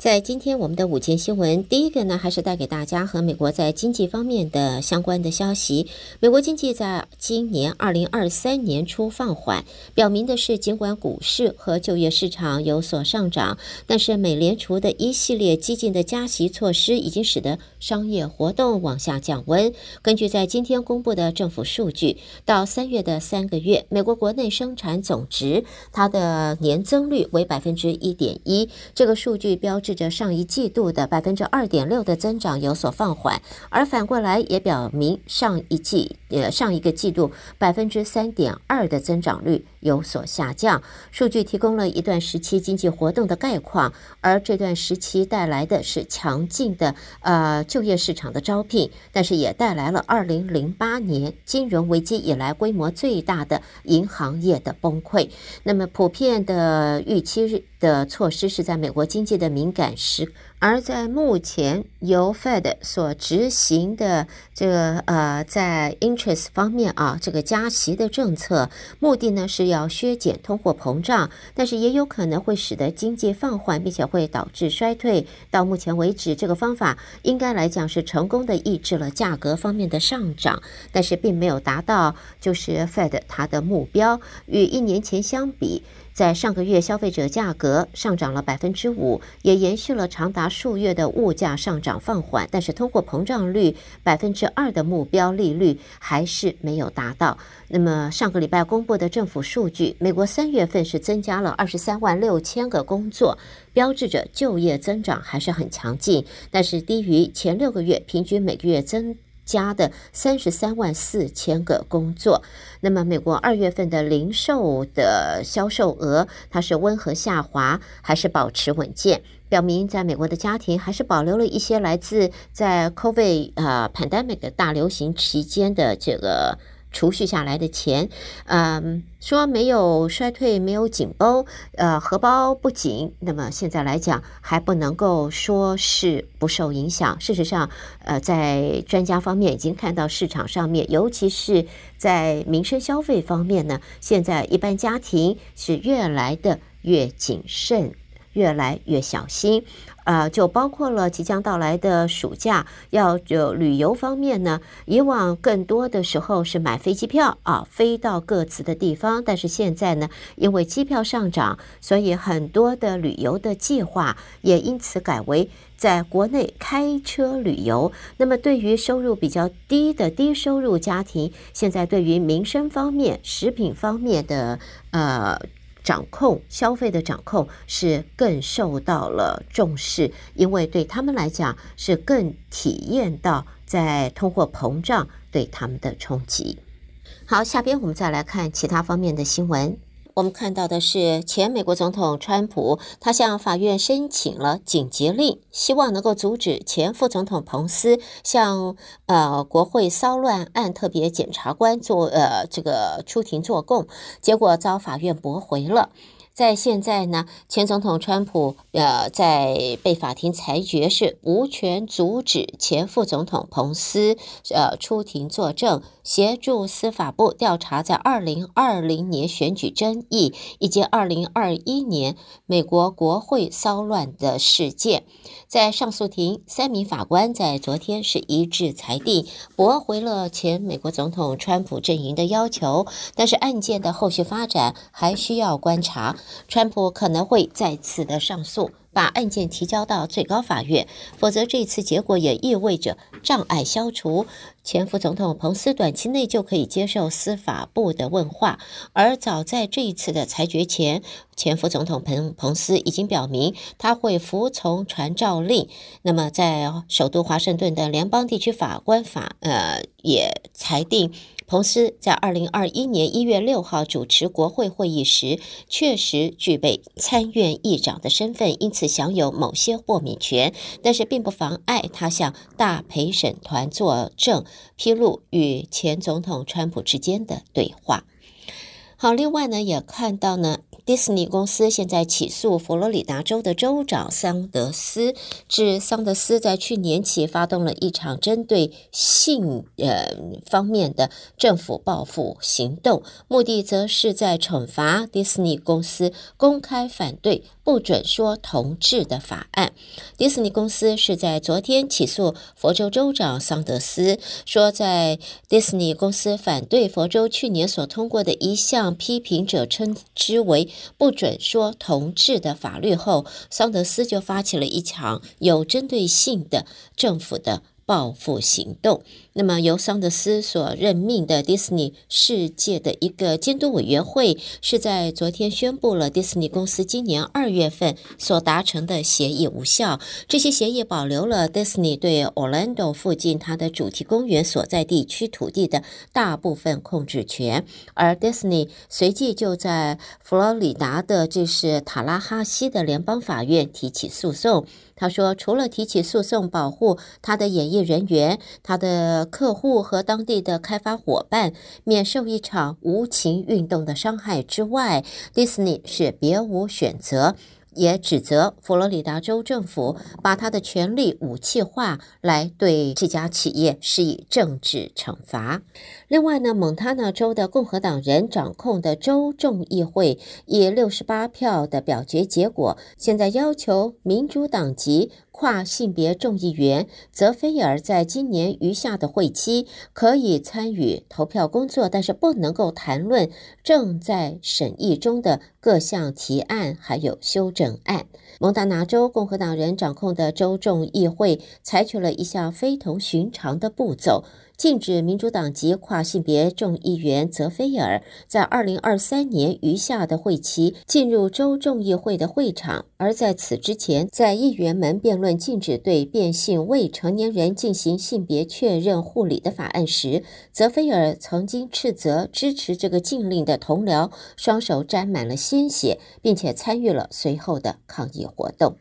在今天我们的午间新闻，第一个呢，还是带给大家和美国在经济方面的相关的消息。美国经济在今年二零二三年初放缓，表明的是，尽管股市和就业市场有所上涨，但是美联储的一系列激进的加息措施已经使得商业活动往下降温。根据在今天公布的政府数据，到三月的三个月，美国国内生产总值它的年增率为百分之一点一，这个数据标志。着上一季度的百分之二点六的增长有所放缓，而反过来也表明上一季呃上一个季度百分之三点二的增长率有所下降。数据提供了一段时期经济活动的概况，而这段时期带来的是强劲的呃就业市场的招聘，但是也带来了二零零八年金融危机以来规模最大的银行业的崩溃。那么普遍的预期的措施是在美国经济的敏感暂时而在目前由 Fed 所执行的这个呃，在 interest 方面啊，这个加息的政策，目的呢是要削减通货膨胀，但是也有可能会使得经济放缓，并且会导致衰退。到目前为止，这个方法应该来讲是成功的抑制了价格方面的上涨，但是并没有达到就是 Fed 它的目标。与一年前相比，在上个月消费者价格上涨了百分之五，也延续了长达数月的物价上涨放缓，但是通货膨胀率百分之二的目标利率还是没有达到。那么上个礼拜公布的政府数据，美国三月份是增加了二十三万六千个工作，标志着就业增长还是很强劲，但是低于前六个月平均每个月增加的三十三万四千个工作。那么，美国二月份的零售的销售额，它是温和下滑，还是保持稳健？表明在美国的家庭还是保留了一些来自在 COVID 呃 pandemic 大流行期间的这个。储蓄下来的钱，嗯，说没有衰退，没有紧绷，呃，荷包不紧。那么现在来讲，还不能够说是不受影响。事实上，呃，在专家方面已经看到市场上面，尤其是在民生消费方面呢，现在一般家庭是越来的越谨慎，越来越小心。啊、就包括了即将到来的暑假，要就旅游方面呢，以往更多的时候是买飞机票啊，飞到各自的地方，但是现在呢，因为机票上涨，所以很多的旅游的计划也因此改为在国内开车旅游。那么，对于收入比较低的低收入家庭，现在对于民生方面、食品方面的呃。掌控消费的掌控是更受到了重视，因为对他们来讲是更体验到在通货膨胀对他们的冲击。好，下边我们再来看其他方面的新闻。我们看到的是，前美国总统川普，他向法院申请了紧急令，希望能够阻止前副总统彭斯向呃国会骚乱案特别检察官做呃这个出庭作供，结果遭法院驳回了。在现在呢，前总统川普呃，在被法庭裁决是无权阻止前副总统彭斯呃出庭作证，协助司法部调查在二零二零年选举争议以及二零二一年美国国会骚乱的事件。在上诉庭，三名法官在昨天是一致裁定驳回了前美国总统川普阵营的要求，但是案件的后续发展还需要观察。川普可能会再次的上诉，把案件提交到最高法院，否则这次结果也意味着障碍消除，前副总统彭斯短期内就可以接受司法部的问话。而早在这一次的裁决前，前副总统彭彭斯已经表明他会服从传召令。那么，在首都华盛顿的联邦地区法官法呃也裁定。彭斯在二零二一年一月六号主持国会会议时，确实具备参院议长的身份，因此享有某些豁免权，但是并不妨碍他向大陪审团作证，披露与前总统川普之间的对话。好，另外呢，也看到呢。迪士尼公司现在起诉佛罗里达州的州长桑德斯，指桑德斯在去年起发动了一场针对性呃方面的政府报复行动，目的则是在惩罚迪士尼公司公开反对。不准说同志的法案。迪士尼公司是在昨天起诉佛州州长桑德斯，说在迪士尼公司反对佛州去年所通过的一项批评者称之为不准说同志的法律后，桑德斯就发起了一场有针对性的政府的报复行动。那么，由桑德斯所任命的迪士尼世界的一个监督委员会，是在昨天宣布了迪士尼公司今年二月份所达成的协议无效。这些协议保留了迪士尼对 Orlando 附近它的主题公园所在地区土地的大部分控制权，而迪士尼随即就在佛罗里达的这是塔拉哈西的联邦法院提起诉讼。他说，除了提起诉讼保护他的演艺人员，他的客户和当地的开发伙伴免受一场无情运动的伤害之外，迪士尼是别无选择。也指责佛罗里达州政府把他的权力武器化，来对这家企业施以政治惩罚。另外呢，蒙塔纳州的共和党人掌控的州众议会以六十八票的表决结果，现在要求民主党籍跨性别众议员泽菲尔在今年余下的会期可以参与投票工作，但是不能够谈论正在审议中的各项提案，还有修正案。蒙大拿州共和党人掌控的州众议会采取了一项非同寻常的步骤。禁止民主党籍跨性别众议员泽菲尔在二零二三年余下的会期进入州众议会的会场，而在此之前，在议员们辩论禁止对变性未成年人进行性别确认护理的法案时，泽菲尔曾经斥责支持这个禁令的同僚双手沾满了鲜血，并且参与了随后的抗议活动。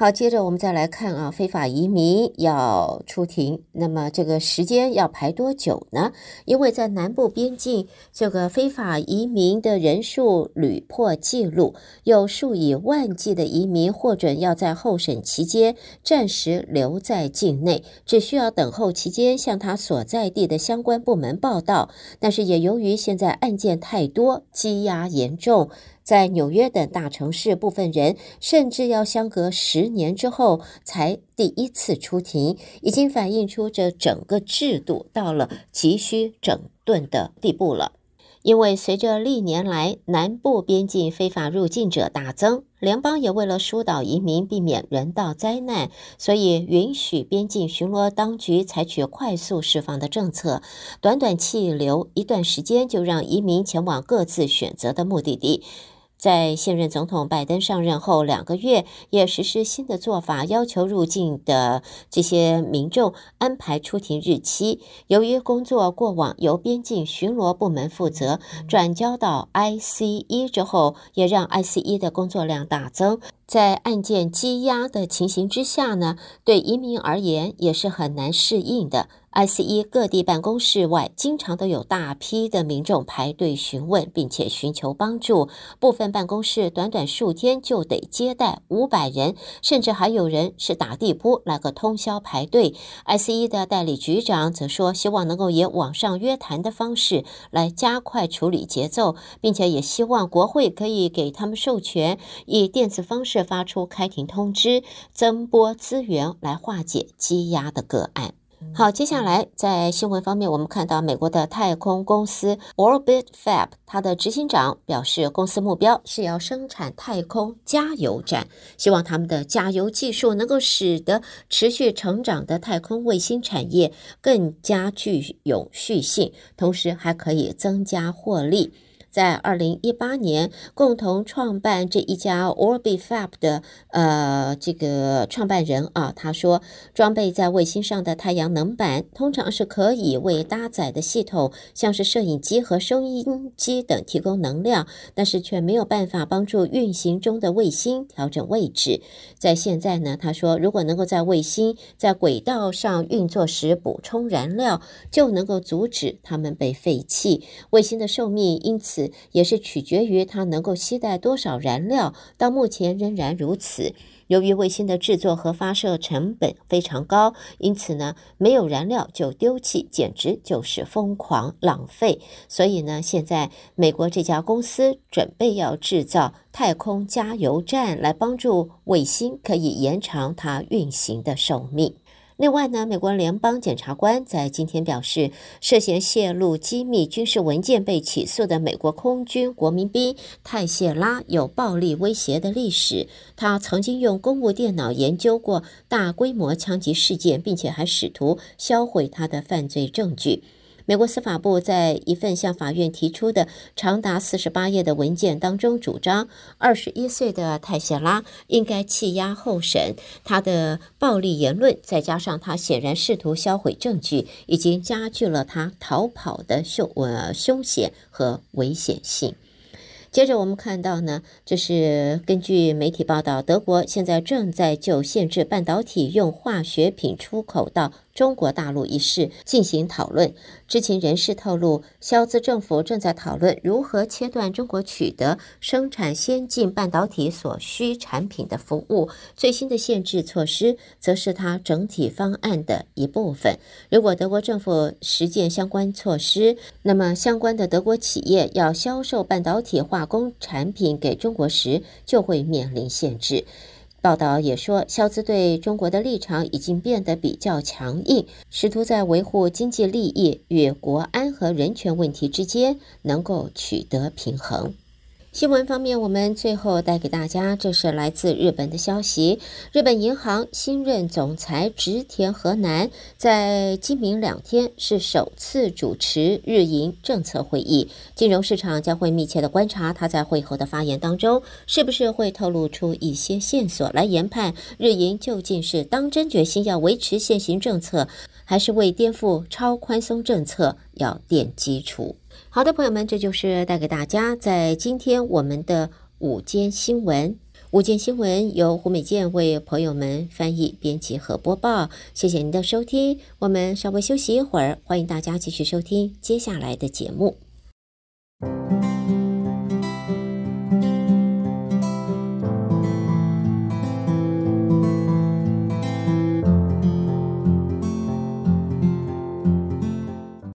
好，接着我们再来看啊，非法移民要出庭，那么这个时间要排多久呢？因为在南部边境，这个非法移民的人数屡破纪录，有数以万计的移民获准要在候审期间暂时留在境内，只需要等候期间向他所在地的相关部门报到。但是也由于现在案件太多，积压严重。在纽约等大城市，部分人甚至要相隔十年之后才第一次出庭，已经反映出这整个制度到了急需整顿的地步了。因为随着历年来南部边境非法入境者大增，联邦也为了疏导移民，避免人道灾难，所以允许边境巡逻当局采取快速释放的政策，短短气流一段时间，就让移民前往各自选择的目的地。在现任总统拜登上任后两个月，也实施新的做法，要求入境的这些民众安排出庭日期。由于工作过往由边境巡逻部门负责，转交到 ICE 之后，也让 ICE 的工作量大增。在案件积压的情形之下呢，对移民而言也是很难适应的。ICE 各地办公室外，经常都有大批的民众排队询问，并且寻求帮助。部分办公室短短数天就得接待五百人，甚至还有人是打地铺来个通宵排队。ICE 的代理局长则说，希望能够以网上约谈的方式来加快处理节奏，并且也希望国会可以给他们授权，以电子方式发出开庭通知，增拨资源来化解积压的个案。好，接下来在新闻方面，我们看到美国的太空公司 Orbit Fab，它的执行长表示，公司目标是要生产太空加油站，希望他们的加油技术能够使得持续成长的太空卫星产业更加具有续性，同时还可以增加获利。在二零一八年，共同创办这一家 Orbifab 的呃这个创办人啊，他说，装备在卫星上的太阳能板通常是可以为搭载的系统，像是摄影机和收音机等提供能量，但是却没有办法帮助运行中的卫星调整位置。在现在呢，他说，如果能够在卫星在轨道上运作时补充燃料，就能够阻止它们被废弃。卫星的寿命因此。也是取决于它能够携带多少燃料。到目前仍然如此。由于卫星的制作和发射成本非常高，因此呢，没有燃料就丢弃，简直就是疯狂浪费。所以呢，现在美国这家公司准备要制造太空加油站，来帮助卫星可以延长它运行的寿命。另外呢，美国联邦检察官在今天表示，涉嫌泄露机密军事文件被起诉的美国空军国民兵泰谢拉有暴力威胁的历史。他曾经用公务电脑研究过大规模枪击事件，并且还试图销毁他的犯罪证据。美国司法部在一份向法院提出的长达四十八页的文件当中，主张二十一岁的泰谢拉应该弃押候审。他的暴力言论，再加上他显然试图销毁证据，已经加剧了他逃跑的凶呃凶险和危险性。接着我们看到呢，这是根据媒体报道，德国现在正在就限制半导体用化学品出口到中国大陆一事进行讨论。知情人士透露，肖兹政府正在讨论如何切断中国取得生产先进半导体所需产品的服务。最新的限制措施则是他整体方案的一部分。如果德国政府实践相关措施，那么相关的德国企业要销售半导体化打工产品给中国时，就会面临限制。报道也说，肖兹对中国的立场已经变得比较强硬，试图在维护经济利益与国安和人权问题之间能够取得平衡。新闻方面，我们最后带给大家，这是来自日本的消息。日本银行新任总裁植田和男在今明两天是首次主持日银政策会议，金融市场将会密切的观察他在会后的发言当中，是不是会透露出一些线索来研判日银究竟是当真决心要维持现行政策，还是为颠覆超宽松政策要垫基础。好的，朋友们，这就是带给大家在今天我们的午间新闻。午间新闻由胡美健为朋友们翻译、编辑和播报。谢谢您的收听，我们稍微休息一会儿，欢迎大家继续收听接下来的节目。